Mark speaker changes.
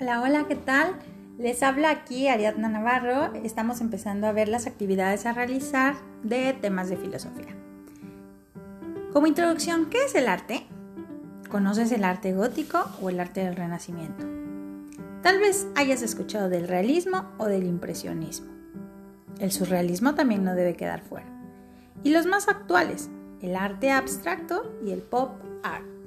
Speaker 1: Hola, hola, ¿qué tal? Les habla aquí Ariadna Navarro. Estamos empezando a ver las actividades a realizar de temas de filosofía. Como introducción, ¿qué es el arte? ¿Conoces el arte gótico o el arte del renacimiento? Tal vez hayas escuchado del realismo o del impresionismo. El surrealismo también no debe quedar fuera. Y los más actuales, el arte abstracto y el pop art.